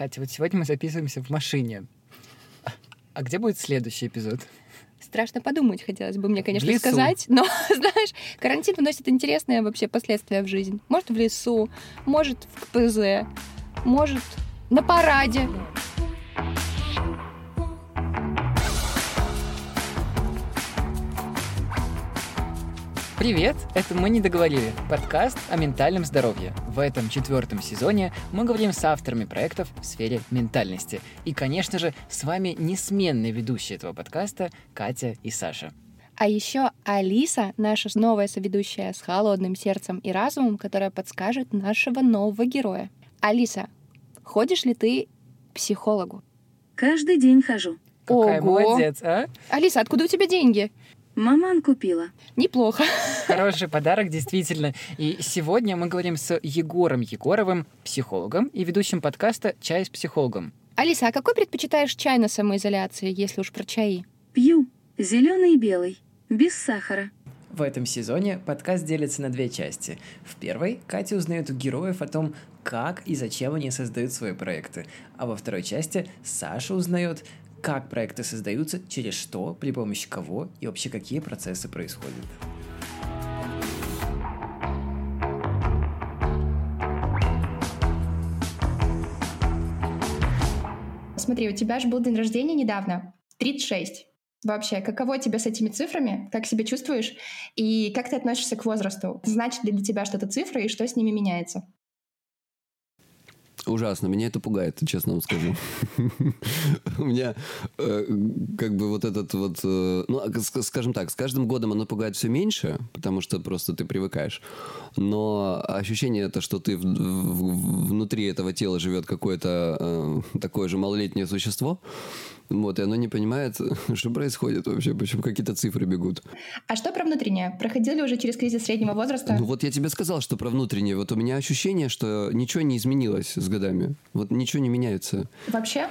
Катя, вот сегодня мы записываемся в машине. А где будет следующий эпизод? Страшно подумать, хотелось бы мне, конечно, сказать. Но, знаешь, карантин вносит интересные вообще последствия в жизнь. Может, в лесу, может, в КПЗ, может, на параде. Привет, это «Мы не договорили» — подкаст о ментальном здоровье. В этом четвертом сезоне мы говорим с авторами проектов в сфере ментальности. И, конечно же, с вами несменные ведущие этого подкаста Катя и Саша. А еще Алиса, наша новая соведущая с холодным сердцем и разумом, которая подскажет нашего нового героя. Алиса, ходишь ли ты к психологу? Каждый день хожу. Какая Ого. молодец, а? Алиса, откуда у тебя деньги? Маман купила. Неплохо. Хороший подарок, действительно. И сегодня мы говорим с Егором Егоровым, психологом и ведущим подкаста «Чай с психологом». Алиса, а какой предпочитаешь чай на самоизоляции, если уж про чаи? Пью. Зеленый и белый. Без сахара. В этом сезоне подкаст делится на две части. В первой Катя узнает у героев о том, как и зачем они создают свои проекты. А во второй части Саша узнает, как проекты создаются, через что, при помощи кого и вообще какие процессы происходят. Смотри, у тебя же был день рождения недавно, 36. Вообще, каково тебе с этими цифрами? Как себя чувствуешь? И как ты относишься к возрасту? Значит ли для тебя что-то цифры и что с ними меняется? Ужасно, меня это пугает, честно вам скажу. У меня э, как бы вот этот вот... э, Ну, а, ск- скажем так, с каждым годом оно пугает все меньше, потому что просто ты привыкаешь. Но ощущение это, что ты внутри этого тела живет какое-то э, такое же малолетнее существо, вот, и оно не понимает, что происходит вообще, почему какие-то цифры бегут. А что про внутреннее? Проходил ли уже через кризис среднего возраста? Ну вот я тебе сказал, что про внутреннее. Вот у меня ощущение, что ничего не изменилось с годами. Вот ничего не меняется. Вообще?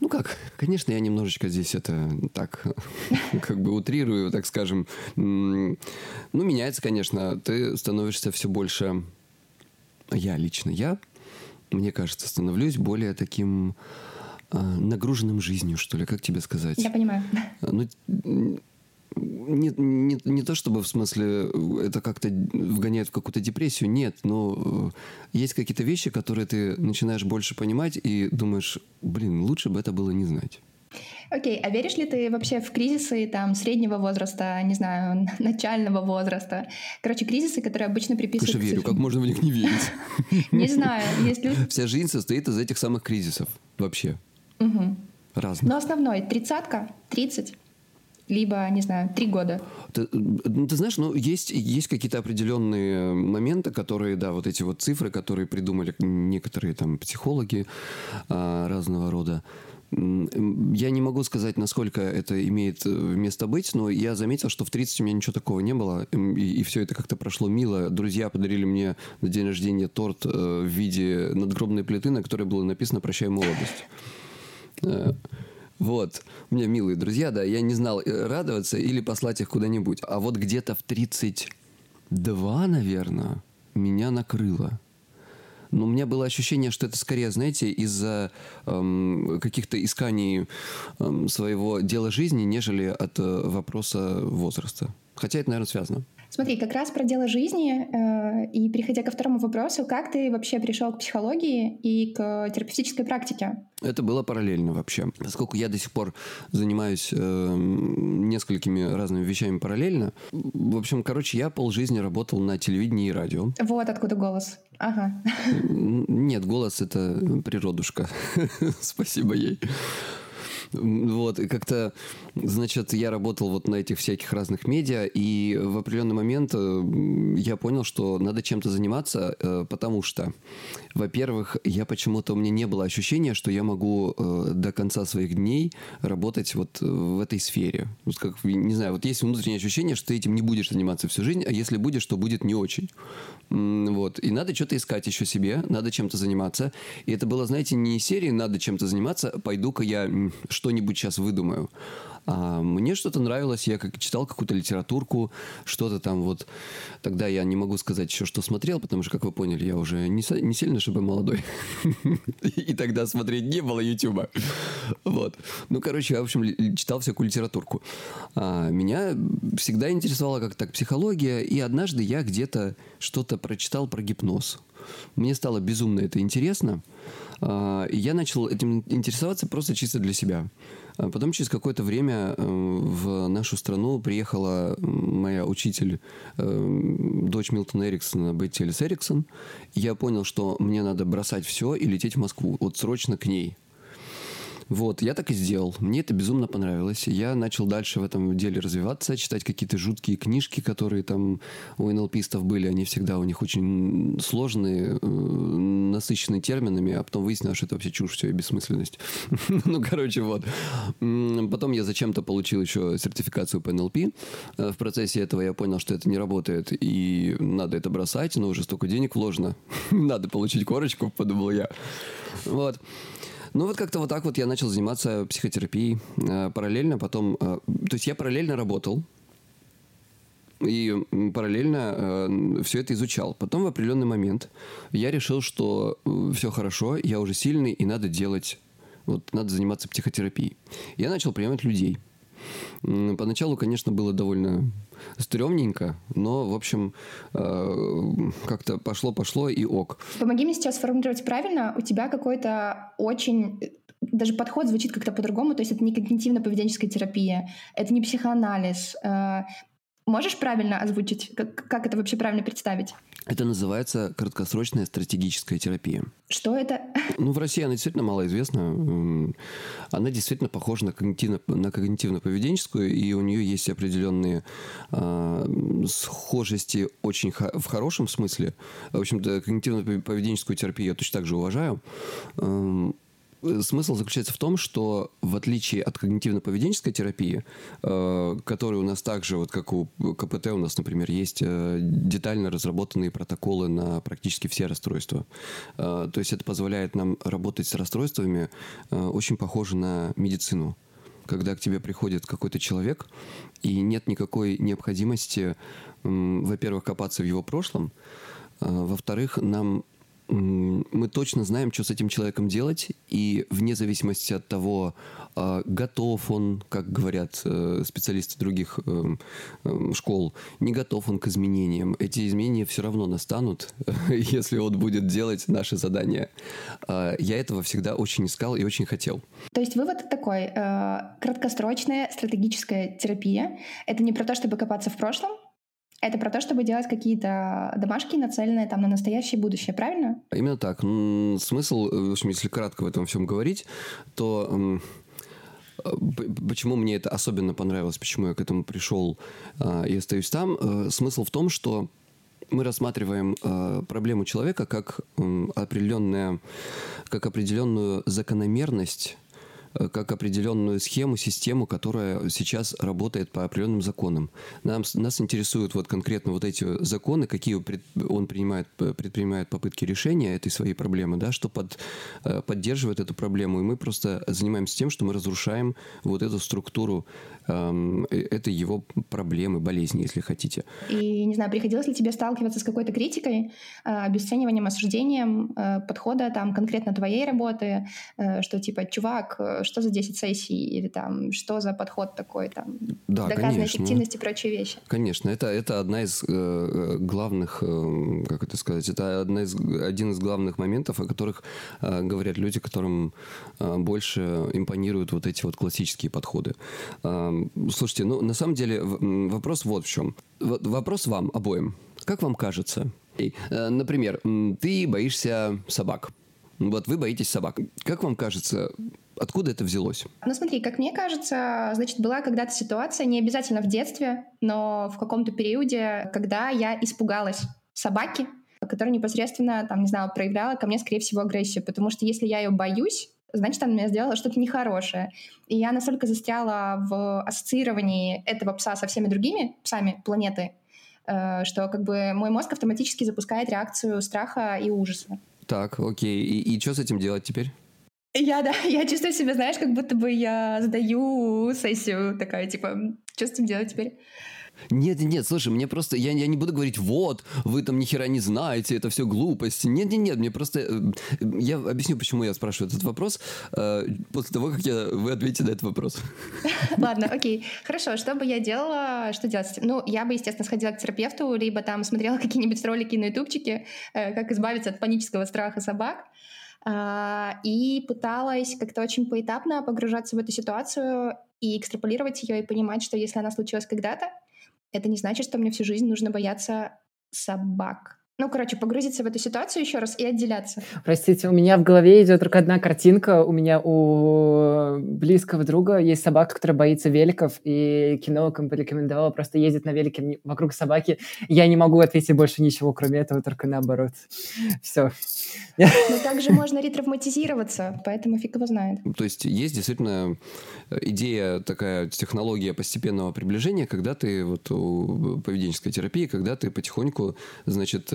Ну как, конечно, я немножечко здесь это так, как бы утрирую, так скажем. Ну, меняется, конечно. Ты становишься все больше... Я лично, я, мне кажется, становлюсь более таким нагруженным жизнью, что ли, как тебе сказать? Я понимаю. Ну, не, не, не то чтобы в смысле это как-то вгоняет в какую-то депрессию, нет, но э, есть какие-то вещи, которые ты начинаешь больше понимать и думаешь, блин, лучше бы это было не знать. Окей, а веришь ли ты вообще в кризисы там среднего возраста, не знаю, начального возраста? Короче, кризисы, которые обычно приписывают Конечно, к верю. Как можно в них не верить? Не знаю, есть люди... Вся жизнь состоит из этих самых кризисов. Вообще. Мгм. Разных. Но основной тридцатка, тридцать, либо, не знаю, три года. Ты, ну, ты знаешь, ну, есть, есть какие-то определенные моменты, которые, да, вот эти вот цифры, которые придумали некоторые там психологи а, разного рода. Я не могу сказать, насколько это имеет э, место быть, но я заметил, что в 30 у меня ничего такого не было, м, и, все это как-то прошло мило. Друзья подарили мне на день рождения торт э, в виде надгробной плиты, на которой было написано «Прощай, молодость». Э, Вот. У меня милые друзья, да, я не знал, э, радоваться или послать их куда-нибудь. А вот где-то в 32, наверное, меня накрыло. Но у меня было ощущение, что это скорее, знаете, из-за эм, каких-то исканий эм, своего дела жизни, нежели от э, вопроса возраста. Хотя это, наверное, связано. Смотри, как раз про дело жизни, э, и переходя ко второму вопросу, как ты вообще пришел к психологии и к терапевтической практике? Это было параллельно вообще. Поскольку я до сих пор занимаюсь эм, несколькими разными вещами параллельно. В общем, короче, я полжизни работал на телевидении и радио. Вот откуда голос. Ага. Нет, голос это природушка. Спасибо ей. Вот, и как-то, значит, я работал вот на этих всяких разных медиа, и в определенный момент я понял, что надо чем-то заниматься, э, потому что, во-первых, я почему-то, у меня не было ощущения, что я могу э, до конца своих дней работать вот в этой сфере. Вот как, не знаю, вот есть внутреннее ощущение, что ты этим не будешь заниматься всю жизнь, а если будешь, то будет не очень. Вот. И надо что-то искать еще себе, надо чем-то заниматься. И это было, знаете, не серии «надо чем-то заниматься, пойду-ка я что-нибудь сейчас выдумаю». А мне что-то нравилось, я как читал какую-то литературку, что-то там вот. Тогда я не могу сказать еще, что смотрел, потому что, как вы поняли, я уже не, не сильно, чтобы молодой. И тогда смотреть не было Ютуба. Вот. Ну, короче, я, в общем, читал всякую литературку. А, меня всегда интересовала как так психология, и однажды я где-то что-то прочитал про гипноз. Мне стало безумно это интересно. А, и я начал этим интересоваться просто чисто для себя. А потом через какое-то время э, в нашу страну приехала моя учитель, э, дочь Милтона Эриксона, Бетти Элис Эриксон. Я понял, что мне надо бросать все и лететь в Москву. Вот срочно к ней. Вот, я так и сделал. Мне это безумно понравилось. Я начал дальше в этом деле развиваться, читать какие-то жуткие книжки, которые там у НЛПистов были. Они всегда у них очень сложные, насыщенные терминами, а потом выяснилось, что это вообще чушь все и бессмысленность. ну, короче, вот. Потом я зачем-то получил еще сертификацию по НЛП. Э, в процессе этого я понял, что это не работает, и надо это бросать, но уже столько денег вложено. надо получить корочку, подумал я. Вот. Ну вот как-то вот так вот я начал заниматься психотерапией э, параллельно потом... Э, то есть я параллельно работал, и параллельно э, все это изучал. Потом в определенный момент я решил, что э, все хорошо, я уже сильный, и надо делать, вот надо заниматься психотерапией. Я начал принимать людей. Поначалу, конечно, было довольно стрёмненько, но, в общем, э, как-то пошло-пошло и ок. Помоги мне сейчас сформулировать правильно. У тебя какой-то очень даже подход звучит как-то по-другому, то есть это не когнитивно-поведенческая терапия, это не психоанализ. Э, можешь правильно озвучить, как, как это вообще правильно представить? Это называется краткосрочная стратегическая терапия. Что это? Ну, в России она действительно малоизвестна. Она действительно похожа на, когнитивно, на когнитивно-поведенческую, и у нее есть определенные э, схожести очень х- в хорошем смысле. В общем-то, когнитивно-поведенческую терапию я точно так же уважаю. Э, смысл заключается в том, что в отличие от когнитивно-поведенческой терапии, э, которая у нас также, вот как у КПТ у нас, например, есть э, детально разработанные протоколы на практически все расстройства. Э, то есть это позволяет нам работать с расстройствами очень похоже на медицину когда к тебе приходит какой-то человек, и нет никакой необходимости, во-первых, копаться в его прошлом, во-вторых, нам мы точно знаем, что с этим человеком делать, и вне зависимости от того, а, готов он, как говорят э, специалисты других э, э, школ, не готов он к изменениям. Эти изменения все равно настанут, если он будет делать наши задания. А, я этого всегда очень искал и очень хотел. То есть вывод такой. Краткосрочная стратегическая терапия — это не про то, чтобы копаться в прошлом, это про то, чтобы делать какие-то домашки, нацеленные там на настоящее будущее, правильно? Именно так. Смысл, э, в общем, если кратко в этом всем говорить, то э, почему мне это особенно понравилось, почему я к этому пришел а, и остаюсь там, э, смысл в том, что мы рассматриваем проблему человека как определенная, как определенную закономерность Э, как определенную схему, систему, которая сейчас работает по определенным законам. Нам, нас интересуют вот конкретно вот эти законы, какие он принимает, предпринимает попытки решения этой своей проблемы, да, что под, э, поддерживает эту проблему. И мы просто занимаемся тем, что мы разрушаем вот эту структуру эм, э, этой его проблемы, болезни, если хотите. И, не знаю, приходилось ли тебе сталкиваться с какой-то критикой, обесцениванием, осуждением подхода там конкретно твоей работы, что типа, чувак, что за 10 сессий или там что за подход такой, там, да, доказанная конечно. эффективность и прочие вещи. Конечно, это, это одна из э, главных, э, как это сказать, это одна из, один из главных моментов, о которых э, говорят люди, которым э, больше импонируют вот эти вот классические подходы. Э, слушайте, ну, на самом деле вопрос вот в чем. Вопрос вам обоим. Как вам кажется, э, Например, ты боишься собак. Вот вы боитесь собак. Как вам кажется, Откуда это взялось? Ну смотри, как мне кажется, значит, была когда-то ситуация, не обязательно в детстве, но в каком-то периоде, когда я испугалась собаки, которая непосредственно, там, не знаю, проявляла ко мне, скорее всего, агрессию. Потому что если я ее боюсь, значит, она меня сделала что-то нехорошее. И я настолько застряла в ассоциировании этого пса со всеми другими псами планеты, э, что как бы мой мозг автоматически запускает реакцию страха и ужаса. Так, окей. И, и что с этим делать теперь? Я, да, я чувствую себя, знаешь, как будто бы я сдаю сессию такая, типа, что с этим делать теперь? Нет, нет, слушай, мне просто, я, я не буду говорить, вот, вы там ни хера не знаете, это все глупости. Нет, нет, нет, мне просто, э, я объясню, почему я спрашиваю этот вопрос, э, после того, как я, вы ответите на этот вопрос. Ладно, окей. Хорошо, что бы я делала, что делать? Ну, я бы, естественно, сходила к терапевту, либо там смотрела какие-нибудь ролики на ютубчике, э, как избавиться от панического страха собак, а, и пыталась как-то очень поэтапно погружаться в эту ситуацию и экстраполировать ее и понимать, что если она случилась когда-то, это не значит, что мне всю жизнь нужно бояться собак. Ну, короче, погрузиться в эту ситуацию еще раз и отделяться. Простите, у меня в голове идет только одна картинка. У меня у близкого друга есть собака, которая боится великов, и кинолог им порекомендовала просто ездить на велике вокруг собаки. Я не могу ответить больше ничего, кроме этого, только наоборот. Все. Но также можно ретравматизироваться, поэтому фиг его знает. То есть есть действительно идея, такая технология постепенного приближения, когда ты вот у поведенческой терапии, когда ты потихоньку, значит,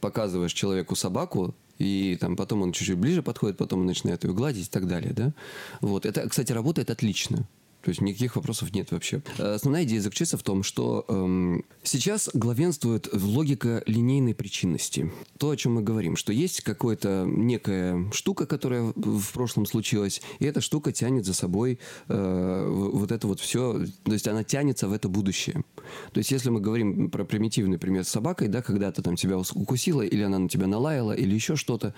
показываешь человеку собаку, и там потом он чуть-чуть ближе подходит, потом он начинает ее гладить и так далее, да? Вот. Это, кстати, работает отлично. То есть никаких вопросов нет вообще. Основная идея заключается в том, что эм, сейчас главенствует логика линейной причинности. То, о чем мы говорим, что есть какая-то некая штука, которая в прошлом случилась, и эта штука тянет за собой э, вот это вот все, то есть она тянется в это будущее. То есть если мы говорим про примитивный пример с собакой, да, когда-то там тебя укусила, или она на тебя налаяла, или еще что-то,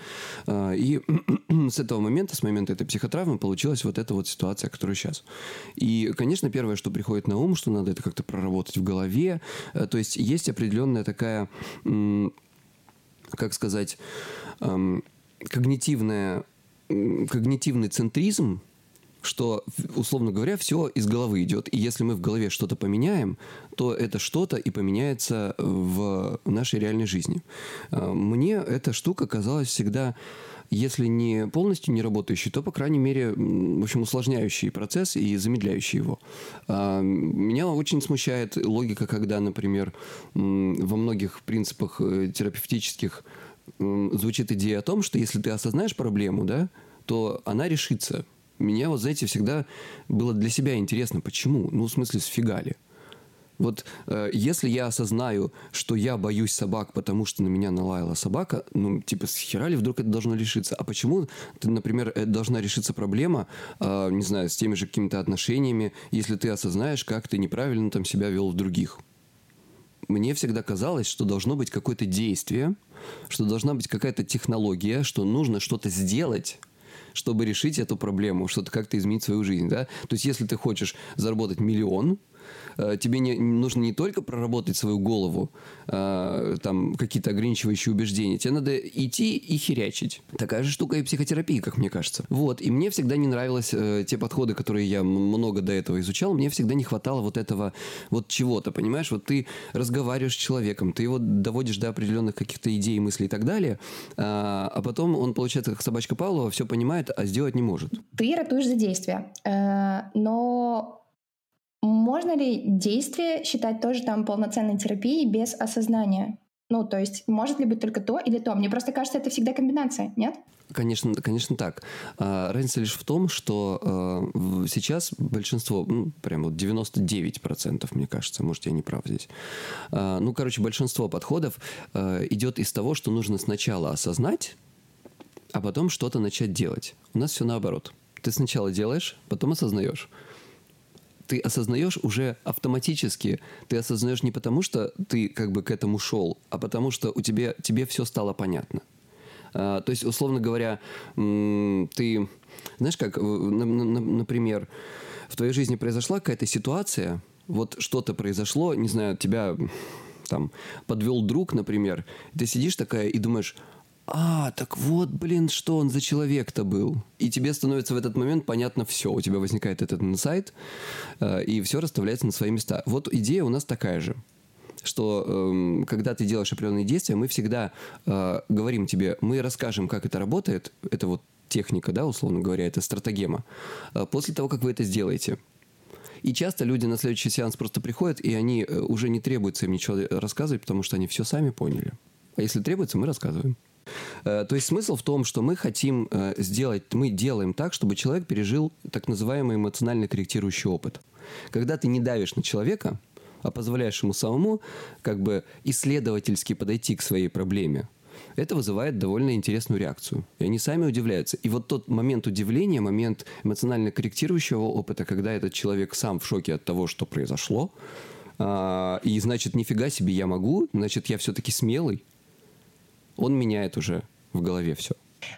э, и с этого момента, с момента этой психотравмы получилась вот эта вот ситуация, которая сейчас. И, конечно, первое, что приходит на ум, что надо это как-то проработать в голове. Э, то есть есть определенная такая, как сказать, когнитивная, когнитивный центризм, что, условно говоря, все из головы идет. И если мы в голове что-то поменяем, то это что-то и поменяется в нашей реальной жизни. Э, мне эта штука казалась всегда если не полностью не работающий, то, по крайней мере, в общем, усложняющий процесс и замедляющий его. А, меня очень смущает логика, когда, например, во многих принципах э, терапевтических звучит идея о том, что если ты осознаешь проблему, да, то она решится. Меня, вот, знаете, всегда было для себя интересно, почему? Ну, в смысле, сфигали. Вот э, если я осознаю, что я боюсь собак, потому что на меня налаяла собака, ну, типа, с хера ли вдруг это должно решиться? А почему, ты, например, э, должна решиться проблема, э, не знаю, с теми же какими-то отношениями, если ты осознаешь, как ты неправильно там себя вел в других? Мне всегда казалось, что должно быть какое-то действие, что должна быть какая-то технология, что нужно что-то сделать, чтобы решить эту проблему, что-то как-то изменить свою жизнь, да? То есть, если ты хочешь заработать миллион, тебе не, нужно не только проработать свою голову, э, там какие-то ограничивающие убеждения, тебе надо идти и херячить. Такая же штука и психотерапия, как мне кажется. Вот, и мне всегда не нравились э, те подходы, которые я много до этого изучал, мне всегда не хватало вот этого вот чего-то, понимаешь? Вот ты разговариваешь с человеком, ты его доводишь до определенных каких-то идей, мыслей и так далее, а, а потом он, получается, как собачка Павлова, все понимает, а сделать не может. Ты ратуешь за действия, но можно ли действие считать тоже там полноценной терапией без осознания? Ну, то есть, может ли быть только то или то? Мне просто кажется, это всегда комбинация, нет? Конечно, конечно так. А, разница лишь в том, что а, сейчас большинство, ну, прям вот 99%, мне кажется, может, я не прав здесь. А, ну, короче, большинство подходов идет из того, что нужно сначала осознать, а потом что-то начать делать. У нас все наоборот. Ты сначала делаешь, потом осознаешь ты осознаешь уже автоматически. Ты осознаешь не потому, что ты как бы к этому шел, а потому что у тебя, тебе все стало понятно. А, то есть, условно говоря, ты, знаешь как, например, в твоей жизни произошла какая-то ситуация, вот что-то произошло, не знаю, тебя там подвел друг, например, ты сидишь такая и думаешь, а, так вот, блин, что он за человек-то был. И тебе становится в этот момент понятно все. У тебя возникает этот инсайт, э, и все расставляется на свои места. Вот идея у нас такая же что э, когда ты делаешь определенные действия, мы всегда э, говорим тебе, мы расскажем, как это работает, это вот техника, да, условно говоря, это стратегема, э, после того, как вы это сделаете. И часто люди на следующий сеанс просто приходят, и они э, уже не требуется им ничего рассказывать, потому что они все сами поняли. А если требуется, мы рассказываем. Э, то есть смысл в том, что мы хотим э, сделать, мы делаем так, чтобы человек пережил так называемый эмоционально корректирующий опыт. Когда ты не давишь на человека, а позволяешь ему самому как бы исследовательски подойти к своей проблеме, это вызывает довольно интересную реакцию. И они сами удивляются. И вот тот момент удивления, момент эмоционально корректирующего опыта, когда этот человек сам в шоке от того, что произошло, а, и значит, нифига себе я могу, значит, я все-таки смелый, он меняет уже в голове все.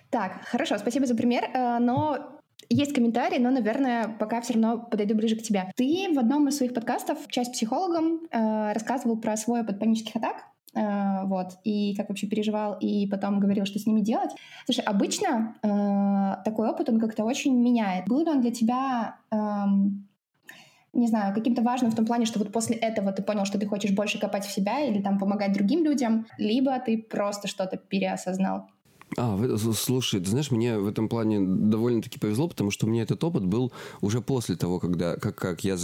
Так, хорошо, спасибо за пример, э, но есть комментарий, но, наверное, пока все равно подойду ближе к тебе. Ты в одном из своих подкастов, часть психологом, э, рассказывал про свой опыт панических атак, э, вот, и как вообще переживал, и потом говорил, что с ними делать. Слушай, обычно э, такой опыт, он как-то очень меняет. Был ли он для тебя, э, не знаю, каким-то важным в том плане, что вот после этого ты понял, что ты хочешь больше копать в себя или там помогать другим людям, либо ты просто что-то переосознал? А, слушай, ты знаешь, мне в этом плане довольно-таки повезло, потому что у меня этот опыт был уже после того, когда, как, как я,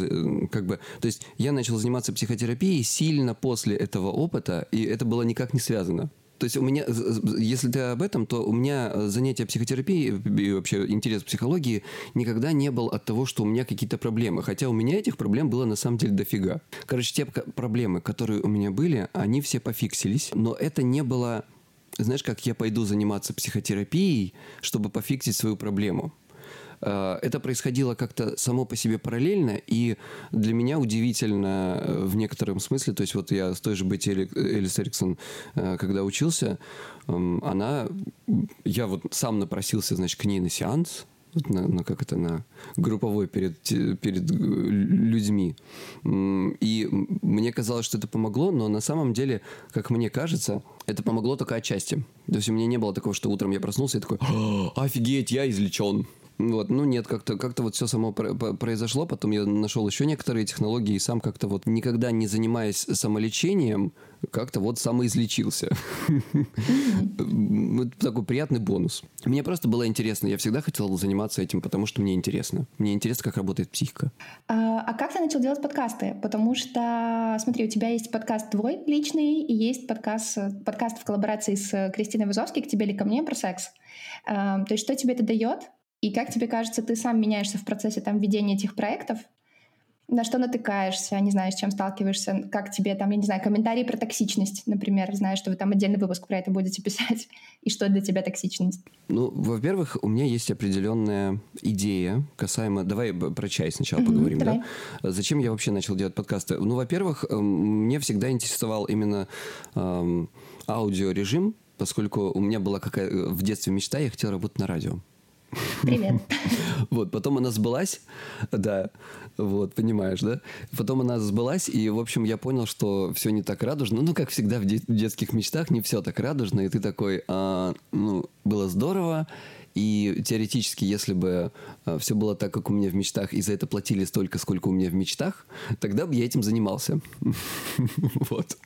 как бы, то есть я начал заниматься психотерапией сильно после этого опыта, и это было никак не связано. То есть у меня, если ты об этом, то у меня занятие психотерапией и вообще интерес к психологии никогда не был от того, что у меня какие-то проблемы. Хотя у меня этих проблем было на самом деле дофига. Короче, те проблемы, которые у меня были, они все пофиксились, но это не было знаешь, как я пойду заниматься психотерапией, чтобы пофиксить свою проблему. Э, это происходило как-то само по себе параллельно, и для меня удивительно э, в некотором смысле, то есть вот я с той же Бетти Элис Эриксон, э, когда учился, эм, она, я вот сам напросился, значит, к ней на сеанс, на, на как это на групповой перед перед людьми. И мне казалось что это помогло но на самом деле как мне кажется это помогло только отчасти. То есть у меня не было такого что утром я проснулся и такой офигеть я излечен вот, ну нет, как-то как вот все само произошло, потом я нашел еще некоторые технологии и сам как-то вот никогда не занимаясь самолечением, как-то вот самоизлечился. Такой приятный бонус. Мне просто было интересно. Я всегда хотел заниматься этим, потому что мне интересно. Мне интересно, как работает психика. А, а как ты начал делать подкасты? Потому что, смотри, у тебя есть подкаст твой личный, и есть подкаст, подкаст в коллаборации с Кристиной Вазовской «К тебе или ко мне» про секс. А, то есть что тебе это дает? И как тебе кажется, ты сам меняешься в процессе там ведения этих проектов? На что натыкаешься, не знаю, с чем сталкиваешься, как тебе там, я не знаю, комментарии про токсичность, например, знаю, что вы там отдельный выпуск про это будете писать, и что для тебя токсичность? Ну, во-первых, у меня есть определенная идея касаемо... Давай про чай сначала mm-hmm, поговорим, давай. да? Зачем я вообще начал делать подкасты? Ну, во-первых, эм, мне всегда интересовал именно эм, аудиорежим, поскольку у меня была какая в детстве мечта, я хотел работать на радио. Привет. Вот, потом она сбылась, да, вот, понимаешь, да? Потом она сбылась, и, в общем, я понял, что все не так радужно. Ну, как всегда в, де- в детских мечтах, не все так радужно, и ты такой, а, ну, было здорово, и теоретически, если бы э, все было так, как у меня в мечтах, и за это платили столько, сколько у меня в мечтах, тогда бы я этим занимался. Вот.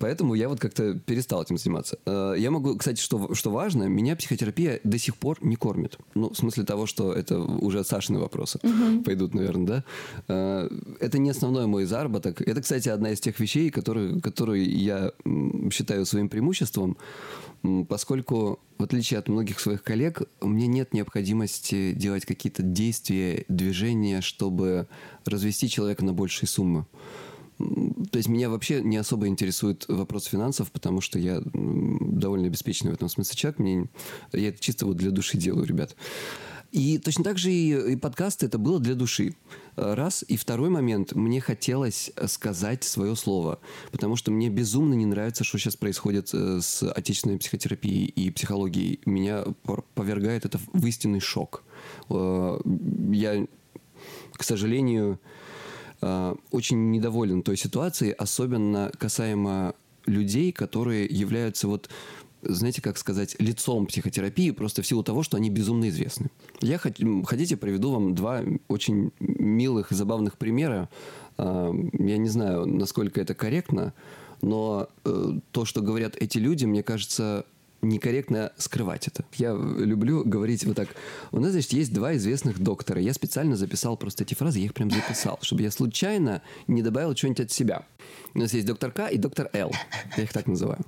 Поэтому я вот как-то перестал этим заниматься. Э, я могу, кстати, что, что важно, меня психотерапия до сих пор не кормит. Ну, в смысле того, что это уже Сашины вопросы угу. пойдут, наверное, да? Э, это не основной мой заработок. Это, кстати, одна из тех вещей, которые, которые я считаю своим преимуществом, поскольку, в отличие от многих своих коллег, у меня нет необходимости делать какие-то действия, движения, чтобы развести человека на большие суммы. То есть меня вообще не особо интересует вопрос финансов, потому что я довольно обеспеченный в этом смысле человек. Мне, я это чисто вот для души делаю, ребят. И точно так же и, и подкасты это было для души. Раз. И второй момент. Мне хотелось сказать свое слово. Потому что мне безумно не нравится, что сейчас происходит э, с отечественной психотерапией и психологией. Меня повергает это в истинный шок. Э, я, к сожалению, очень недоволен той ситуацией, особенно касаемо людей, которые являются вот знаете, как сказать, лицом психотерапии просто в силу того, что они безумно известны. Я хотите приведу вам два очень милых и забавных примера. Э, я не знаю, насколько это корректно, но э, то, что говорят эти люди, мне кажется, некорректно скрывать это. Я люблю говорить вот так. У нас, значит, есть два известных доктора. Я специально записал просто эти фразы, я их прям записал, чтобы я случайно не добавил что-нибудь от себя. У нас есть доктор К и доктор Л. Я их так называю.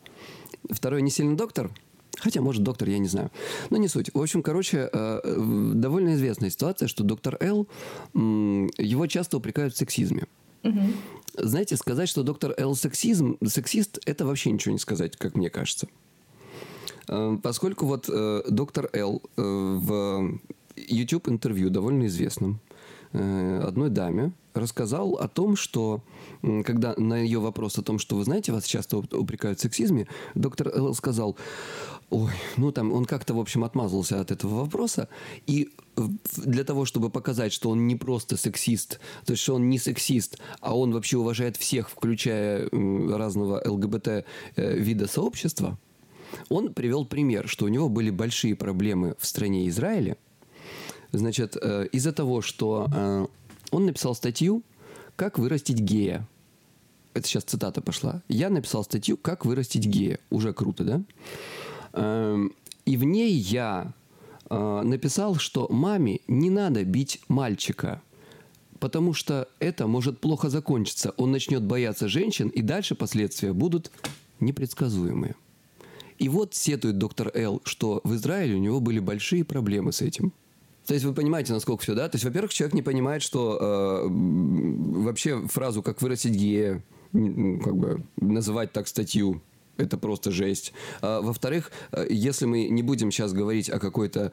Второй не сильно доктор, Хотя, может, доктор, я не знаю. Но не суть. В общем, короче, э, довольно известная ситуация, что доктор Л, его часто упрекают в сексизме. Угу. Знаете, сказать, что доктор Л сексизм, сексист, это вообще ничего не сказать, как мне кажется. Э, поскольку вот э, доктор Л в YouTube интервью довольно известном одной даме рассказал о том, что когда на ее вопрос о том, что вы знаете, вас часто упрекают в сексизме, доктор Л сказал, ой, ну там он как-то, в общем, отмазался от этого вопроса, и для того, чтобы показать, что он не просто сексист, то есть что он не сексист, а он вообще уважает всех, включая разного ЛГБТ э, вида сообщества, он привел пример, что у него были большие проблемы в стране Израиля. Значит, э, из-за того, что э, он написал статью «Как вырастить гея». Это сейчас цитата пошла. Я написал статью «Как вырастить гея». Уже круто, да? Эм, и в ней я э, написал, что маме не надо бить мальчика, потому что это может плохо закончиться. Он начнет бояться женщин, и дальше последствия будут непредсказуемые. И вот сетует доктор Л, что в Израиле у него были большие проблемы с этим. То есть вы понимаете, насколько все, да? То есть, во-первых, человек не понимает, что э, вообще фразу «как вырастить гея», как бы называть так статью это просто жесть. А, во-вторых, э, если мы не будем сейчас говорить о какой-то,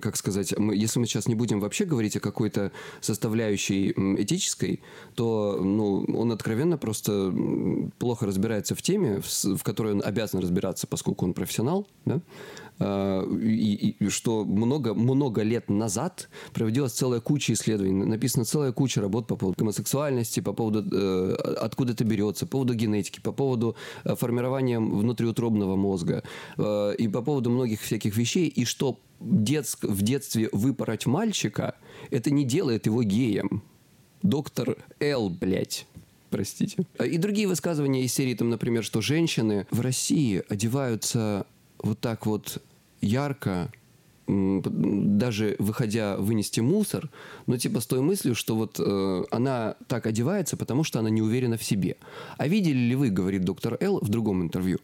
как сказать, мы, если мы сейчас не будем вообще говорить о какой-то составляющей этической, то ну, он откровенно просто плохо разбирается в теме, в, в которой он обязан разбираться, поскольку он профессионал, да? А, и, и что много, много лет назад проводилась целая куча исследований, написана целая куча работ по поводу гомосексуальности, по поводу э, откуда это берется, по поводу генетики, по поводу э, формирования внутриутробного мозга э, и по поводу многих всяких вещей, и что детск, в детстве выпороть мальчика, это не делает его геем. Доктор Л, блядь простите. И другие высказывания из серии, там, например, что женщины в России одеваются вот так вот ярко, даже выходя вынести мусор, но типа с той мыслью, что вот э, она так одевается, потому что она не уверена в себе. А видели ли вы, говорит доктор Л в другом интервью,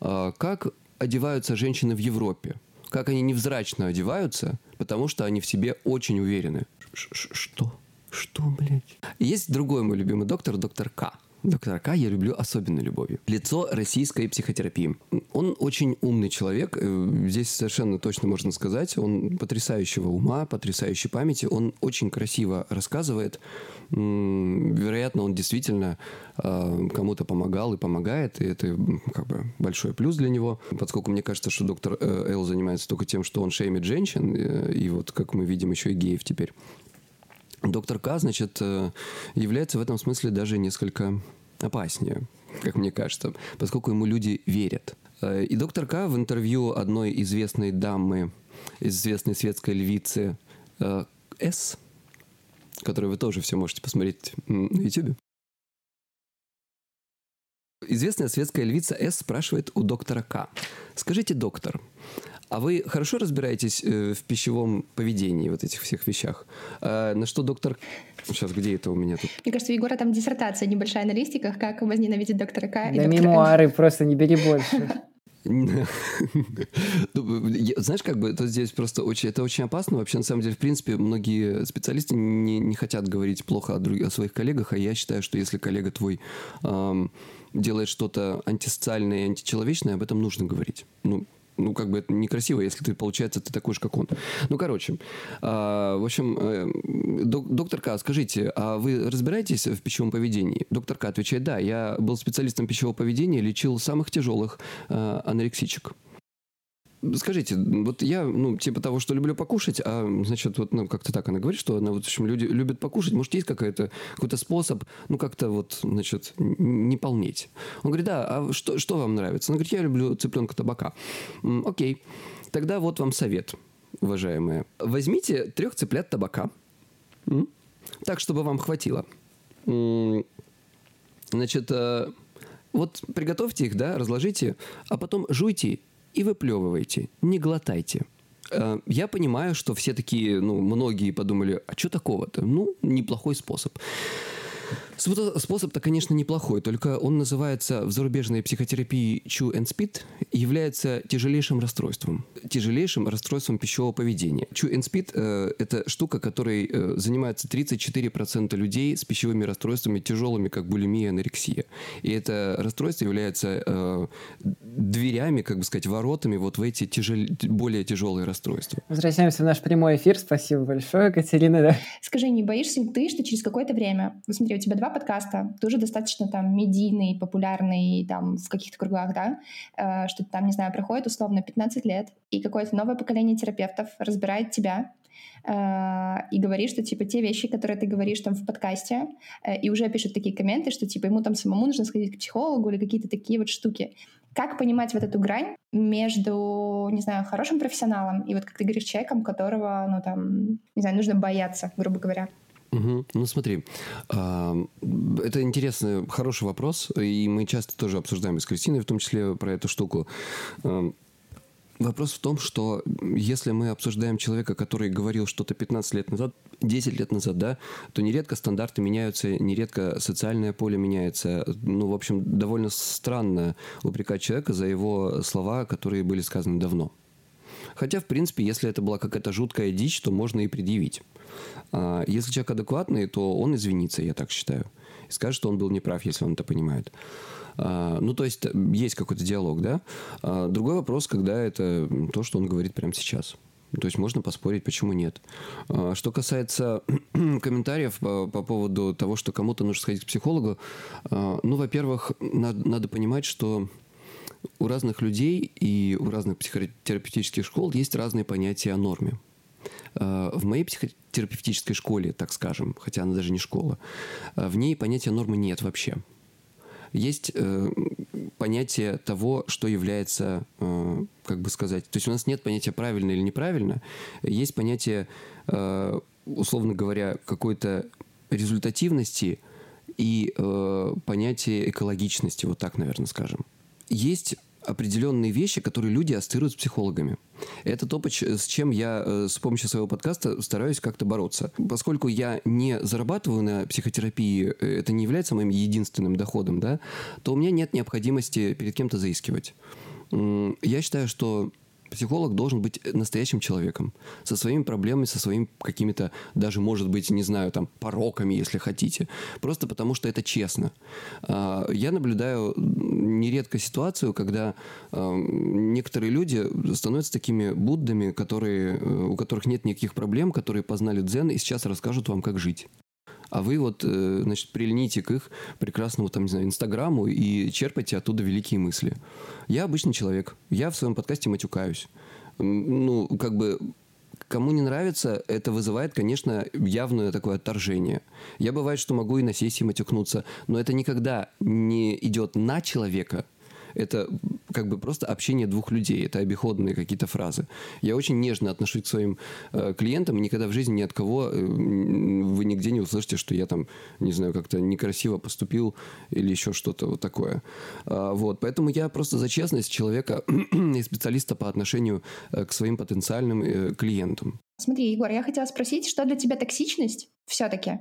э, как одеваются женщины в Европе? Как они невзрачно одеваются, потому что они в себе очень уверены. Ш -ш Что? Что, блядь? Есть другой мой любимый доктор, доктор К. Доктора К я люблю особенной любовью. Лицо российской психотерапии. Он очень умный человек. Э, здесь совершенно точно можно сказать. Он потрясающего ума, потрясающей памяти. Он очень красиво рассказывает. Вероятно, он действительно э, кому-то помогал и помогает. И это как бы большой плюс для него. Поскольку мне кажется, что доктор э, Эл занимается только тем, что он шеймит женщин. И вот, как мы видим, еще и геев теперь. Доктор К, значит, э, является в этом смысле даже несколько опаснее, как мне кажется, поскольку ему люди верят. Э, и доктор К в интервью одной известной дамы, известной светской львицы э, С, которую вы тоже все можете посмотреть на YouTube, Известная светская львица С спрашивает у доктора К. Скажите, доктор, а вы хорошо разбираетесь э, в пищевом поведении, вот этих всех вещах? А, на что доктор... Сейчас, где это у меня тут? Мне кажется, у Егора там диссертация небольшая на листиках, как возненавидеть доктора К. Да мемуары, просто не бери больше. Ну, знаешь, как бы то здесь просто очень, это очень опасно. Вообще, на самом деле, в принципе, многие специалисты не, не хотят говорить плохо о, друг, о своих коллегах, а я считаю, что если коллега твой эм, делает что-то антисоциальное и античеловечное, об этом нужно говорить. Ну, ну, как бы это некрасиво, если ты, получается, ты такой же, как он. Ну, короче, э, в общем, э, док, доктор К, скажите, а вы разбираетесь в пищевом поведении? Доктор К отвечает, да, я был специалистом пищевого поведения, лечил самых тяжелых э, анорексичек. Скажите, вот я, ну, типа того, что люблю покушать, а, значит, вот, ну, как-то так она говорит, что она, вот, в общем, люди любят покушать, может, есть какая-то, какой-то способ, ну, как-то вот, значит, не полнеть. Он говорит, да, а что, что вам нравится? Она говорит, я люблю цыпленка табака. Окей, тогда вот вам совет, уважаемые. Возьмите трех цыплят табака, так, чтобы вам хватило. Значит, э, вот приготовьте их, да, разложите, а потом жуйте и выплевывайте, не глотайте. Э, я понимаю, что все такие, ну, многие подумали, а что такого-то? Ну, неплохой способ. Способ-то, конечно, неплохой, только он называется в зарубежной психотерапии Chew and Spit и является тяжелейшим расстройством. Тяжелейшим расстройством пищевого поведения. Chew and Spit э, – это штука, которой э, занимается 34% людей с пищевыми расстройствами, тяжелыми, как булимия, анорексия. И это расстройство является э, дверями, как бы сказать, воротами вот в эти тяжел... более тяжелые расстройства. Возвращаемся в наш прямой эфир. Спасибо большое, Катерина. Скажи, не боишься ли ты, что через какое-то время, вот смотри, у тебя два подкаста, тоже достаточно там медийный, популярный там в каких-то кругах, да, э, что там, не знаю, проходит условно 15 лет, и какое-то новое поколение терапевтов разбирает тебя, э, и говорит, что типа те вещи, которые ты говоришь там в подкасте, э, и уже пишут такие комменты, что типа ему там самому нужно сходить к психологу или какие-то такие вот штуки. Как понимать вот эту грань между, не знаю, хорошим профессионалом и вот, как ты говоришь, человеком, которого, ну там, не знаю, нужно бояться, грубо говоря? Угу. Ну смотри, это интересный, хороший вопрос, и мы часто тоже обсуждаем с Кристиной, в том числе про эту штуку. Вопрос в том, что если мы обсуждаем человека, который говорил что-то 15 лет назад, 10 лет назад, да, то нередко стандарты меняются, нередко социальное поле меняется. Ну, в общем, довольно странно упрекать человека за его слова, которые были сказаны давно. Хотя, в принципе, если это была какая-то жуткая дичь, то можно и предъявить. А если человек адекватный, то он извинится, я так считаю. И скажет, что он был неправ, если он это понимает. А, ну, то есть есть какой-то диалог, да? А, другой вопрос, когда это то, что он говорит прямо сейчас. То есть можно поспорить, почему нет. Что касается комментариев по, по поводу того, что кому-то нужно сходить к психологу, ну, во-первых, надо, надо понимать, что у разных людей и у разных психотерапевтических школ есть разные понятия о норме. В моей психотерапевтической школе, так скажем, хотя она даже не школа, в ней понятия нормы нет вообще есть э, понятие того, что является, э, как бы сказать, то есть у нас нет понятия правильно или неправильно, есть понятие, э, условно говоря, какой-то результативности и э, понятие экологичности, вот так, наверное, скажем. Есть определенные вещи, которые люди ассоциируют с психологами. Это то, с чем я э, с помощью своего подкаста стараюсь как-то бороться. Поскольку я не зарабатываю на психотерапии, э, это не является моим единственным доходом, да, то у меня нет необходимости перед кем-то заискивать. Я считаю, что Психолог должен быть настоящим человеком, со своими проблемами, со своими какими-то, даже, может быть, не знаю, там, пороками, если хотите. Просто потому, что это честно. А, я наблюдаю нередко ситуацию, когда а, некоторые люди становятся такими Буддами, которые, э, у которых нет никаких проблем, которые познали дзен и сейчас расскажут вам, как жить а вы вот, э, значит, прильните к их прекрасному, там, не знаю, Инстаграму и черпайте оттуда великие мысли. Я обычный человек. Я в своем подкасте матюкаюсь. Ну, как бы Кому не нравится, это вызывает, конечно, явное такое отторжение. Я бывает, что могу и на сессии матюкнуться, но это никогда не идет на человека, это как бы просто общение двух людей, это обиходные какие-то фразы. Я очень нежно отношусь к своим э, клиентам, никогда в жизни ни от кого э, вы нигде не услышите, что я там, не знаю, как-то некрасиво поступил или еще что-то вот такое. А, вот, поэтому я просто за честность человека и специалиста по отношению э, к своим потенциальным э, клиентам. Смотри, Егор, я хотела спросить, что для тебя токсичность все-таки?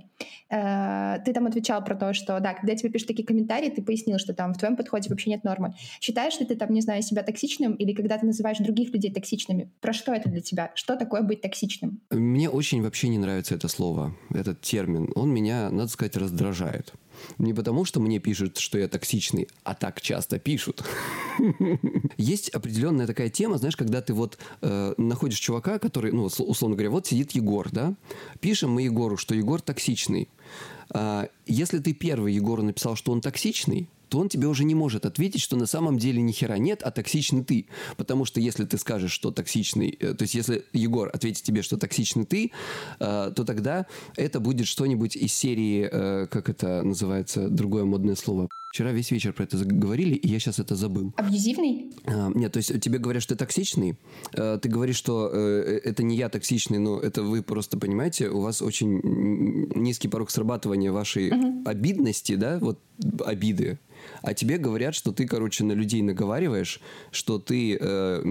Э, ты там отвечал про то, что, да, когда тебе пишут такие комментарии, ты пояснил, что там в твоем подходе вообще нет нормы. Считаешь ли ты там, не знаю, себя токсичным или когда ты называешь других людей токсичными? Про что это для тебя? Что такое быть токсичным? Мне очень вообще не нравится это слово, этот термин. Он меня, надо сказать, раздражает. Не потому, что мне пишут, что я токсичный, а так часто пишут. Есть определенная такая тема, знаешь, когда ты вот э, находишь чувака, который, ну, условно говоря, вот сидит Егор, да? Пишем мы Егору, что Егор токсичный. А, если ты первый Егору написал, что он токсичный, то он тебе уже не может ответить, что на самом деле ни хера нет, а токсичный ты. Потому что если ты скажешь, что токсичный, э, то есть если Егор ответит тебе, что токсичный ты, э, то тогда это будет что-нибудь из серии, э, как это называется, другое модное слово. Вчера весь вечер про это говорили, и я сейчас это забыл. Абьюзивный? А, нет, то есть тебе говорят, что ты токсичный. А, ты говоришь, что э, это не я токсичный, но это вы просто понимаете, у вас очень низкий порог срабатывания вашей угу. обидности, да, вот обиды а тебе говорят, что ты, короче, на людей наговариваешь, что ты, э,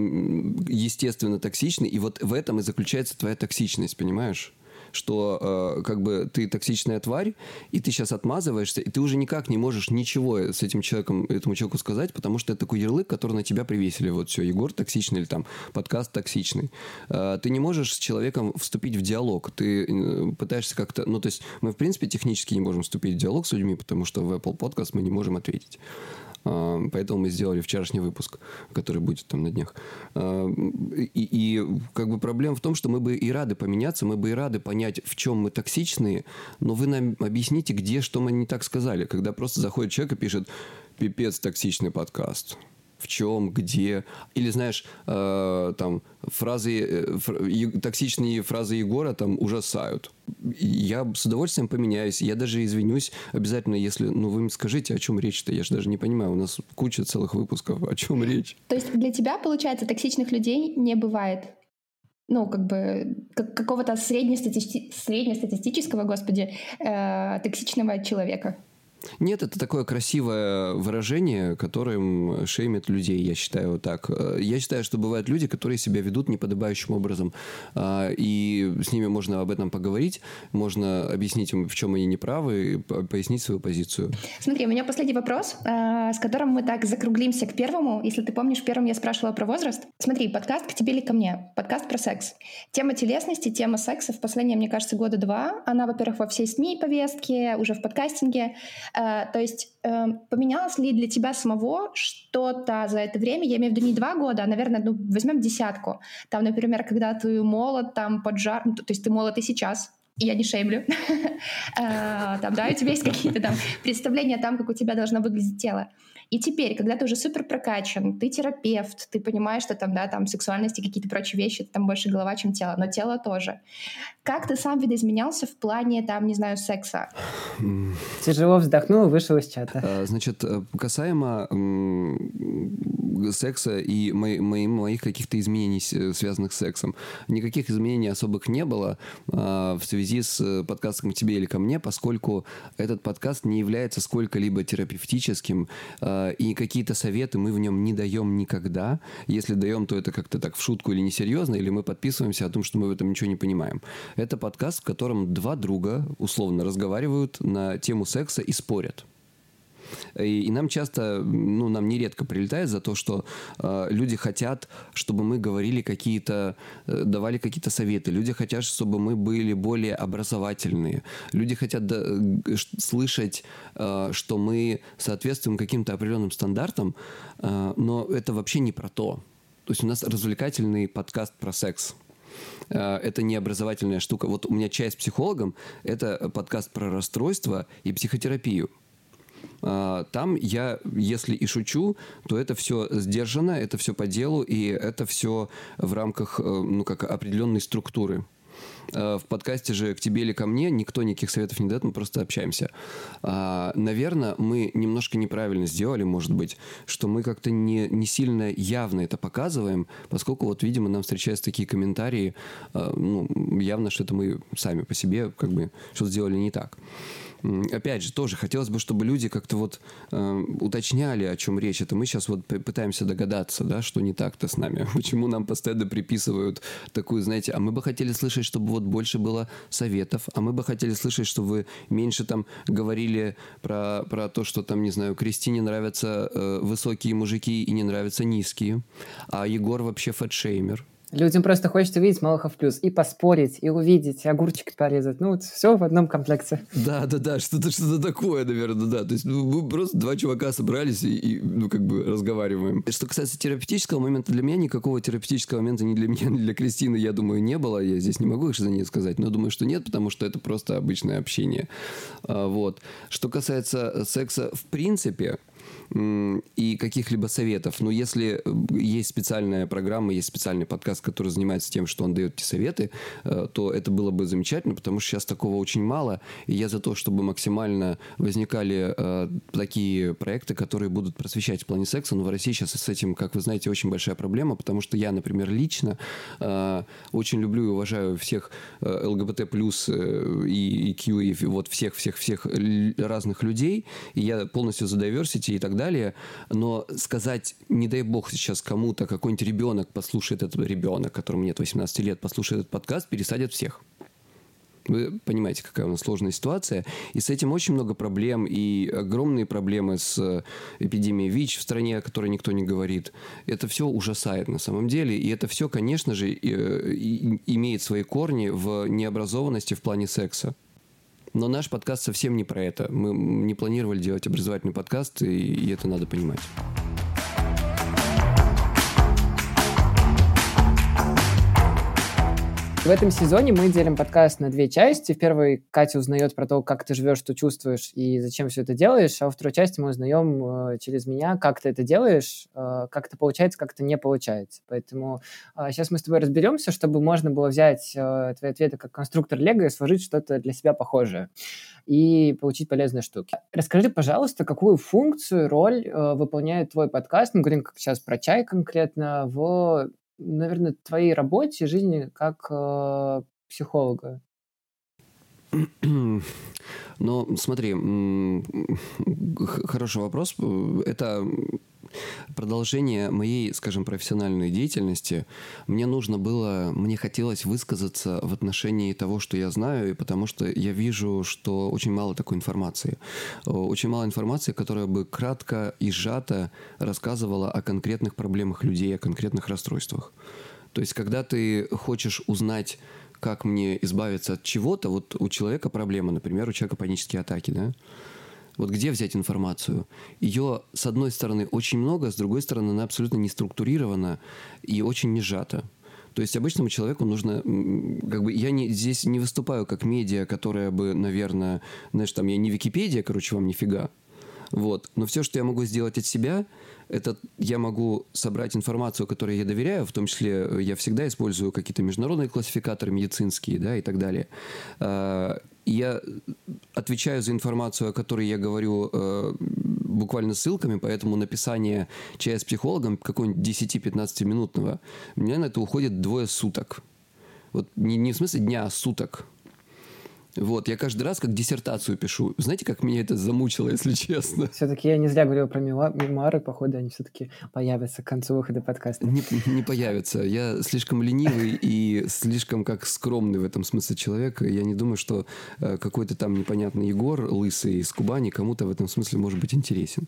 естественно, токсичный, и вот в этом и заключается твоя токсичность, понимаешь? Что э, как бы ты токсичная тварь, и ты сейчас отмазываешься, и ты уже никак не можешь ничего с этим человеком, этому человеку сказать, потому что это такой ярлык, который на тебя привесили. Вот все, Егор токсичный или там подкаст токсичный. Э, ты не можешь с человеком вступить в диалог. Ты э, пытаешься как-то... Ну, то есть мы, в принципе, технически не можем вступить в диалог с людьми, потому что в Apple Podcast мы не можем ответить. А, поэтому мы сделали вчерашний выпуск, который будет там на днях. А, и, и как бы проблема в том, что мы бы и рады поменяться, мы бы и рады понять, в чем мы токсичные, но вы нам объясните, где, что мы не так сказали. Когда просто заходит человек и пишет «пипец токсичный подкаст» в чем, где. Или, знаешь, э, там фразы, э, токсичные фразы Егора там ужасают. Я с удовольствием поменяюсь. Я даже извинюсь обязательно, если, ну, вы мне скажите, о чем речь-то. Я же даже не понимаю. У нас куча целых выпусков. О чем речь? То есть для тебя, получается, токсичных людей не бывает? ну, как бы как, какого-то среднестати... среднестатистического, господи, э, токсичного человека. Нет, это такое красивое выражение, которым шеймит людей, я считаю вот так. Я считаю, что бывают люди, которые себя ведут неподобающим образом, а, и с ними можно об этом поговорить, можно объяснить им, в чем они неправы, и пояснить свою позицию. Смотри, у меня последний вопрос, а, с которым мы так закруглимся к первому. Если ты помнишь, первым я спрашивала про возраст. Смотри, подкаст «К тебе или ко мне?» Подкаст про секс. Тема телесности, тема секса в последние, мне кажется, года два. Она, во-первых, во всей СМИ повестке, уже в подкастинге. Э, то есть эм, поменялось ли для тебя самого что-то за это время? Я имею в виду не два года, а, наверное, ну, возьмем десятку. Там, например, когда ты молод, там поджар, ну, то есть ты молод и сейчас, я не шеймлю. Э, там, да, у тебя есть какие-то там представления о том, как у тебя должно выглядеть тело. И теперь, когда ты уже супер прокачан, ты терапевт, ты понимаешь, что там, да, там сексуальности, какие-то прочие вещи, там больше голова, чем тело, но тело тоже. Как ты сам видоизменялся в плане, там, не знаю, секса? Тяжело вздохнул и вышел из чата. А, значит, э, касаемо секса и моих каких-то изменений, связанных с сексом. Никаких изменений особых не было а, в связи с э, подкастом «К тебе или ко мне», поскольку этот подкаст не является сколько-либо терапевтическим, а, и какие-то советы мы в нем не даем никогда. Если даем, то это как-то так в шутку или несерьезно, или мы подписываемся о том, что мы в этом ничего не понимаем. Это подкаст, в котором два друга условно разговаривают на тему секса и спорят. И, и нам часто, ну, нам нередко прилетает за то, что э, люди хотят, чтобы мы говорили какие-то, э, давали какие-то советы. Люди хотят, чтобы мы были более образовательные. Люди хотят да, э, слышать, э, что мы соответствуем каким-то определенным стандартам, э, но это вообще не про то. То есть у нас развлекательный подкаст про секс. Э, это не образовательная штука. Вот у меня чай с психологом – это подкаст про расстройство и психотерапию. Э, там я, если и шучу, то это все сдержано, это все по делу, и это все в рамках, э, ну, как определенной структуры. Э, в подкасте же «К тебе или ко мне» никто никаких советов не дает, мы просто общаемся. А, наверное, мы немножко неправильно сделали, может быть, что мы как-то не, не сильно явно это показываем, поскольку вот, видимо, нам встречаются такие комментарии, э, ну, явно, что это мы сами по себе как бы что-то сделали не так опять же, тоже хотелось бы, чтобы люди как-то вот э, уточняли, о чем речь. Это мы сейчас вот пытаемся догадаться, да, что не так-то с нами. Почему нам постоянно приписывают такую, знаете, а мы бы хотели слышать, чтобы вот больше было советов, а мы бы хотели слышать, чтобы вы меньше там говорили про, про то, что там, не знаю, Кристине нравятся э, высокие мужики и не нравятся низкие, а Егор вообще фэтшеймер. Людям просто хочется увидеть Малахов плюс и поспорить, и увидеть, и огурчик порезать. Ну, вот все в одном комплекте. Да, да, да, что-то что такое, наверное, да. То есть ну, мы просто два чувака собрались и, и, ну, как бы разговариваем. Что касается терапевтического момента, для меня никакого терапевтического момента ни для меня, ни для Кристины, я думаю, не было. Я здесь не могу за ней сказать, но думаю, что нет, потому что это просто обычное общение. А, вот. Что касается секса в принципе, и каких-либо советов. Но если э, есть специальная программа, есть специальный подкаст, который занимается тем, что он дает эти советы, э, то это было бы замечательно, потому что сейчас такого очень мало. И я за то, чтобы максимально возникали э, такие проекты, которые будут просвещать в плане секса. Но в России сейчас с этим, как вы знаете, очень большая проблема, потому что я, например, лично очень люблю и уважаю всех ЛГБТ плюс и Q, и вот всех-всех-всех разных людей. И я полностью за diversity и так далее, но сказать, не дай бог сейчас кому-то, какой-нибудь ребенок послушает этот ребенок, которому нет 18 лет, послушает этот подкаст, пересадят всех. Вы понимаете, какая у нас сложная ситуация. И с этим очень много проблем. И огромные проблемы с эпидемией ВИЧ в стране, о которой никто не говорит. Это все ужасает на самом деле. И это все, конечно же, имеет свои корни в необразованности в плане секса. Но наш подкаст совсем не про это. Мы не планировали делать образовательный подкаст, и, и это надо понимать. В этом сезоне мы делим подкаст на две части. В первой Катя узнает про то, как ты живешь, что чувствуешь и зачем все это делаешь, а во второй части мы узнаем э, через меня, как ты это делаешь, э, как это получается, как это не получается. Поэтому э, сейчас мы с тобой разберемся, чтобы можно было взять э, твои ответы как конструктор Лего и сложить что-то для себя похожее и получить полезные штуки. Расскажи, пожалуйста, какую функцию, роль э, выполняет твой подкаст, мы говорим как сейчас про чай конкретно, в наверное, твоей работе, жизни как э, психолога? Ну, смотри, хороший вопрос. Это продолжение моей, скажем, профессиональной деятельности. Мне нужно было, мне хотелось высказаться в отношении того, что я знаю, и потому что я вижу, что очень мало такой информации. Очень мало информации, которая бы кратко и сжато рассказывала о конкретных проблемах людей, о конкретных расстройствах. То есть, когда ты хочешь узнать как мне избавиться от чего-то, вот у человека проблема, например, у человека панические атаки, да, вот где взять информацию? Ее, с одной стороны, очень много, с другой стороны, она абсолютно не структурирована и очень не сжата. То есть обычному человеку нужно, как бы, я не, здесь не выступаю как медиа, которая бы, наверное, знаешь, там, я не Википедия, короче, вам нифига. Вот. Но все, что я могу сделать от себя, это я могу собрать информацию, которой я доверяю, в том числе э, я всегда использую какие-то международные классификаторы медицинские, да, и так далее. Я отвечаю за информацию, о которой я говорю э, буквально ссылками, поэтому написание чая с психологом какого-нибудь 10-15 минутного, у меня на это уходит двое суток. Вот не, не в смысле дня, а суток. Вот, я каждый раз как диссертацию пишу. Знаете, как меня это замучило, если честно? Все-таки я не зря говорил про мемуары, походу они все-таки появятся к концу выхода подкаста. Не, не появятся. Я слишком ленивый и слишком как скромный в этом смысле человек. Я не думаю, что э, какой-то там непонятный Егор, лысый из Кубани, кому-то в этом смысле может быть интересен.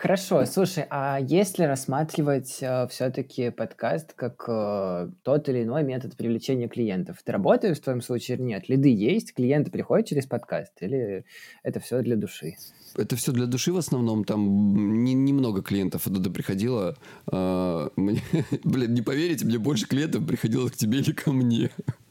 Хорошо, слушай, а если рассматривать э, все-таки подкаст как э, тот или иной метод привлечения клиентов, ты работаешь в твоем случае или нет? Лиды есть, клиенты приходят через подкаст, или это все для души? Это все для души в основном, там не, немного клиентов оттуда приходило. Э, мне, блин, не поверите, мне больше клиентов приходило к тебе или ко мне.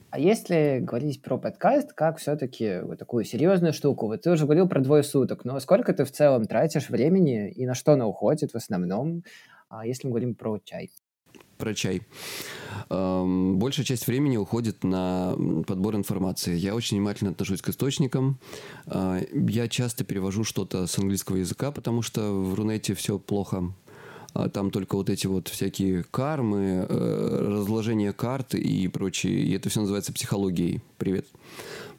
А если говорить про подкаст, как все-таки вот такую серьезную штуку, вот ты уже говорил про двое суток, но сколько ты в целом тратишь времени и на что она уходит в основном, а если мы говорим про чай? Про чай. Большая часть времени уходит на подбор информации. Я очень внимательно отношусь к источникам. А, я часто перевожу что-то с английского языка, потому что в Рунете все плохо там только вот эти вот всякие кармы, э, разложение карт и прочее. И это все называется психологией. Привет.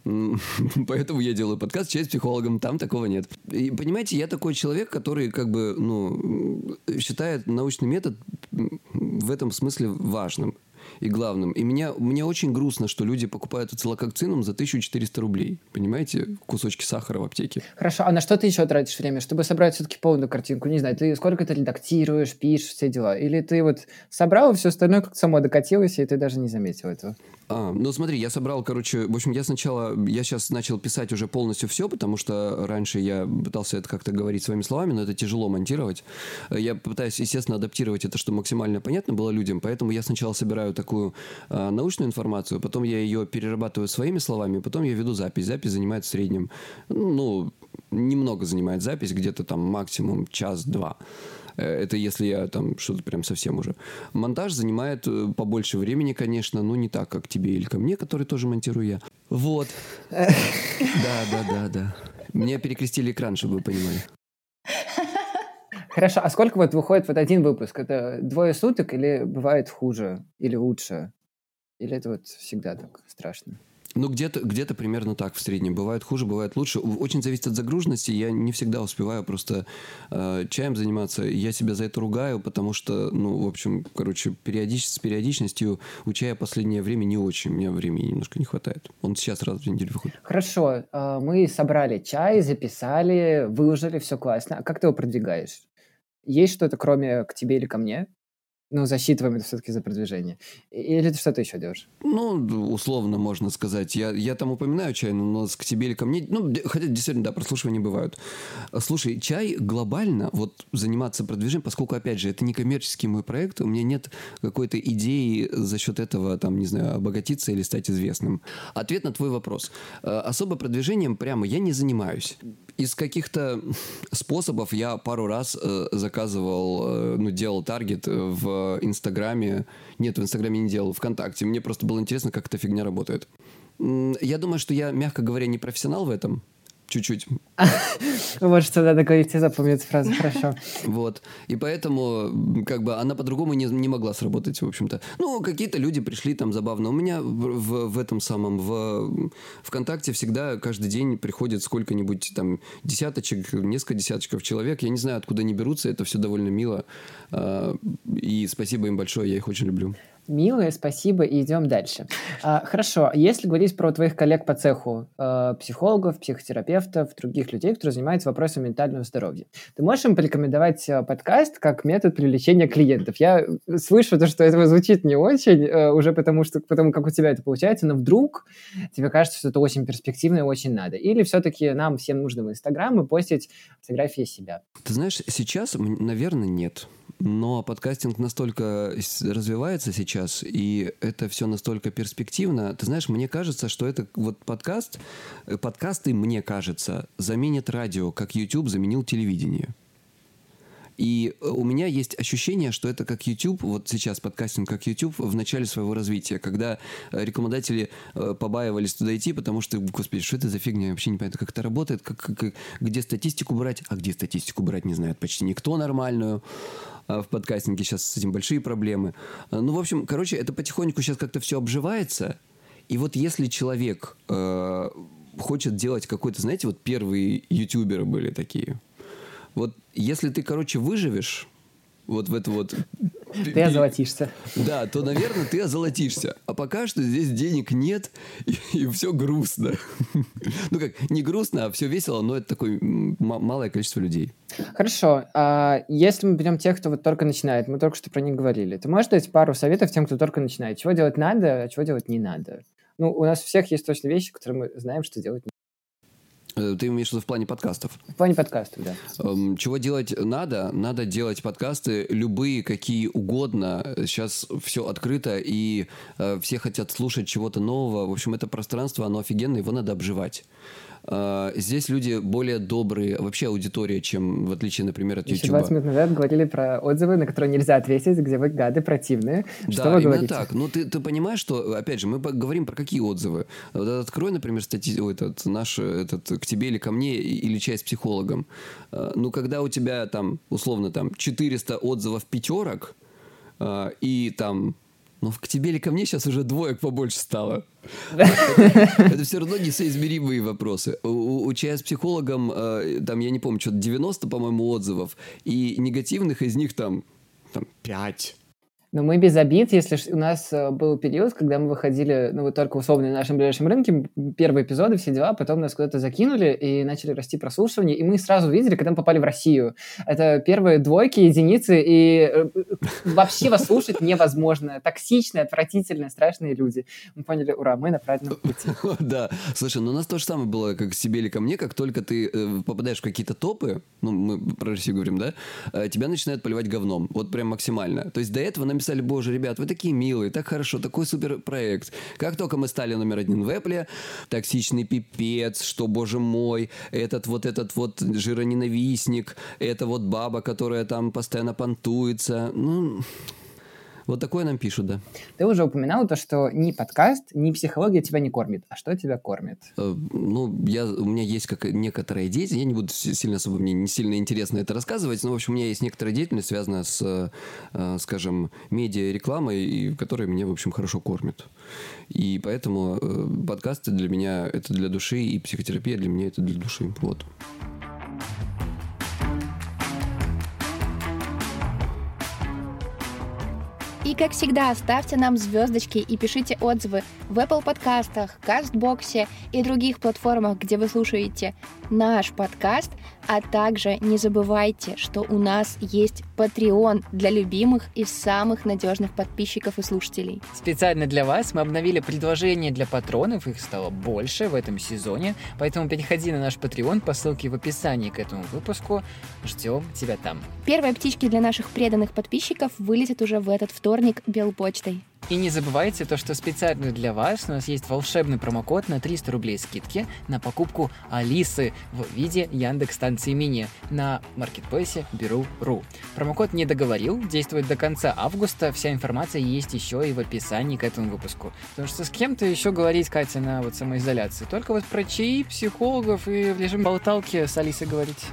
Поэтому я делаю подкаст «Чай с психологом». Там такого нет. И понимаете, я такой человек, который как бы, ну, считает научный метод в этом смысле важным и главным. И меня, мне очень грустно, что люди покупают ацилококцинум за 1400 рублей. Понимаете? Кусочки сахара в аптеке. Хорошо, а на что ты еще тратишь время? Чтобы собрать все-таки полную картинку? Не знаю, ты сколько ты редактируешь, пишешь, все дела? Или ты вот собрал, все остальное как само докатилось, и ты даже не заметил этого? А, ну смотри, я собрал, короче, в общем, я сначала, я сейчас начал писать уже полностью все, потому что раньше я пытался это как-то говорить своими словами, но это тяжело монтировать. Я пытаюсь, естественно, адаптировать это, чтобы максимально понятно было людям, поэтому я сначала собираю такую э, научную информацию, потом я ее перерабатываю своими словами, потом я веду запись. Запись занимает в среднем, ну, немного занимает запись, где-то там максимум час-два. Э, это если я там что-то прям совсем уже. Монтаж занимает э, побольше времени, конечно, но не так, как тебе или ко мне, который тоже монтирую я. Вот. Да, да, да, да. Мне перекрестили экран, чтобы вы понимали. Хорошо, а сколько вот выходит вот один выпуск? Это двое суток или бывает хуже или лучше? Или это вот всегда так страшно? Ну, где-то где примерно так в среднем. Бывает хуже, бывает лучше. Очень зависит от загруженности. Я не всегда успеваю просто э, чаем заниматься. Я себя за это ругаю, потому что, ну, в общем, короче, периодич, с периодичностью у чая последнее время не очень. У меня времени немножко не хватает. Он сейчас раз в неделю выходит. Хорошо. Э, мы собрали чай, записали, выложили, все классно. А как ты его продвигаешь? Есть что-то, кроме к тебе или ко мне? Ну, засчитываем это все-таки за продвижение. Или ты что-то еще делаешь? Ну, условно можно сказать. Я, я там упоминаю чай, но к тебе или ко мне... Ну, хотя, действительно, да, прослушивания бывают. Слушай, чай глобально, вот заниматься продвижением, поскольку, опять же, это не коммерческий мой проект, у меня нет какой-то идеи за счет этого, там, не знаю, обогатиться или стать известным. Ответ на твой вопрос. Э, особо продвижением прямо я не занимаюсь. Из каких-то способов я пару раз э, заказывал, э, ну, делал таргет в Инстаграме. Нет, в Инстаграме не делал, ВКонтакте. Мне просто было интересно, как эта фигня работает. Я думаю, что я, мягко говоря, не профессионал в этом чуть-чуть. Вот что надо говорить, и запомнить фразу, хорошо. Вот. И поэтому, как бы, она по-другому не, не могла сработать, в общем-то. Ну, какие-то люди пришли там забавно. У меня в, в этом самом, в ВКонтакте всегда каждый день приходит сколько-нибудь там десяточек, несколько десяточков человек. Я не знаю, откуда они берутся, это все довольно мило. А, и спасибо им большое, я их очень люблю. Милые, спасибо, и идем дальше. А, хорошо, если говорить про твоих коллег по цеху, э, психологов, психотерапевтов, других людей, которые занимаются вопросом ментального здоровья, ты можешь им порекомендовать э, подкаст как метод привлечения клиентов? Я слышу то, что это звучит не очень, э, уже потому что, потому как у тебя это получается, но вдруг тебе кажется, что это очень перспективно и очень надо. Или все-таки нам всем нужно в Инстаграм и постить фотографии себя? Ты знаешь, сейчас, наверное, нет но подкастинг настолько развивается сейчас, и это все настолько перспективно. Ты знаешь, мне кажется, что это вот подкаст, э, подкасты, мне кажется, заменят радио, как YouTube заменил телевидение. И э, у меня есть ощущение, что это как YouTube, вот сейчас подкастинг как YouTube в начале своего развития, когда э, рекламодатели побаивались туда идти, потому что, господи, что это за фигня, я вообще не понимаю, как это работает, как, как, где статистику брать, а где статистику брать не знает почти никто нормальную. В подкастинге сейчас с этим большие проблемы. Ну, в общем, короче, это потихоньку сейчас как-то все обживается. И вот если человек э, хочет делать какой-то, знаете, вот первые ютуберы были такие. Вот если ты, короче, выживешь вот в это вот... Ты озолотишься. Да, то, наверное, ты озолотишься. А пока что здесь денег нет, и, и все грустно. Ну как, не грустно, а все весело, но это такое малое количество людей. Хорошо. А если мы берем тех, кто вот только начинает, мы только что про них говорили, ты можешь дать пару советов тем, кто только начинает? Чего делать надо, а чего делать не надо? Ну, у нас у всех есть точно вещи, которые мы знаем, что делать не ты имеешь в виду в плане подкастов? В плане подкастов, да. Эм, чего делать надо? Надо делать подкасты любые, какие угодно. Сейчас все открыто, и э, все хотят слушать чего-то нового. В общем, это пространство, оно офигенное, его надо обживать. А, здесь люди более добрые, вообще аудитория, чем в отличие, например, от YouTube. Еще 20 минут назад говорили про отзывы, на которые нельзя ответить, где вы гады противные. Что да, вы именно говорите? так. Ну, ты, ты понимаешь, что, опять же, мы говорим про какие отзывы. Вот открой, например, статью, этот, наш, этот, к тебе или ко мне, или часть с психологом. А, ну, когда у тебя там, условно, там 400 отзывов пятерок, а, и там но к тебе или ко мне сейчас уже двоек побольше стало. Это все равно несоизмеримые вопросы. У чая с психологом, э, там, я не помню, что-то 90, по-моему, отзывов, и негативных из них там, там 5. Но мы без обид, если у нас э, был период, когда мы выходили, ну вот только условно на нашем ближайшем рынке, первые эпизоды, все дела, потом нас куда-то закинули и начали расти прослушивания, и мы сразу видели, когда мы попали в Россию. Это первые двойки, единицы, и э, вообще вас слушать невозможно. Токсичные, отвратительные, страшные люди. Мы поняли, ура, мы на правильном пути. Да, слушай, ну у нас то же самое было, как с себе или ко мне, как только ты э, попадаешь в какие-то топы, ну мы про Россию говорим, да, тебя начинают поливать говном, вот прям максимально. То есть до этого нам написали, боже, ребят, вы такие милые, так хорошо, такой супер проект. Как только мы стали номер один в Apple, токсичный пипец, что, боже мой, этот вот этот вот жироненавистник, это вот баба, которая там постоянно понтуется. Ну, Вот такое нам пишут, да. Ты уже упоминал то, что ни подкаст, ни психология тебя не кормит. А что тебя кормит? Э, ну, я, у меня есть как некоторая деятельность, я не буду сильно особо, мне не сильно интересно это рассказывать, но, в общем, у меня есть некоторая деятельность, связанная с, э, скажем, медиа-рекламой, которая меня, в общем, хорошо кормит. И поэтому э, подкасты для меня это для души, и психотерапия для меня это для души. Вот. И, как всегда, ставьте нам звездочки и пишите отзывы в Apple подкастах, Кастбоксе и других платформах, где вы слушаете наш подкаст, а также не забывайте, что у нас есть Patreon для любимых и самых надежных подписчиков и слушателей. Специально для вас мы обновили предложения для патронов, их стало больше в этом сезоне, поэтому переходи на наш Patreon по ссылке в описании к этому выпуску. Ждем тебя там. Первые птички для наших преданных подписчиков вылетят уже в этот вторник белпочтой. И не забывайте то, что специально для вас у нас есть волшебный промокод на 300 рублей скидки на покупку Алисы в виде Яндекс станции мини на маркетплейсе Беру.ру. Промокод не договорил, действует до конца августа, вся информация есть еще и в описании к этому выпуску. Потому что с кем-то еще говорить, Катя, на вот самоизоляции. Только вот про ЧАИ, психологов и в режим болталки с Алисой говорить.